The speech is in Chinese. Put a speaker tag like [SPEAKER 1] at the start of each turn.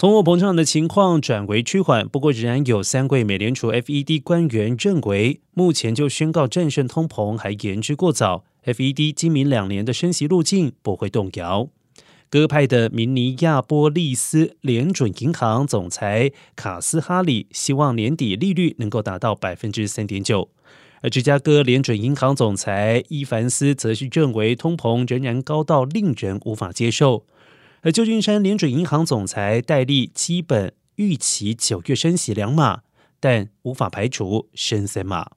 [SPEAKER 1] 通货膨胀的情况转为趋缓，不过仍然有三位美联储 FED 官员认为，目前就宣告战胜通膨还言之过早。FED 今明两年的升息路径不会动摇。鸽派的明尼亚波利斯联准银行总裁卡斯哈里希望年底利率能够达到百分之三点九，而芝加哥联准银行总裁伊凡斯则是认为通膨仍然高到令人无法接受。而旧金山联准银行总裁戴利基本预期九月升息两码，但无法排除升三码。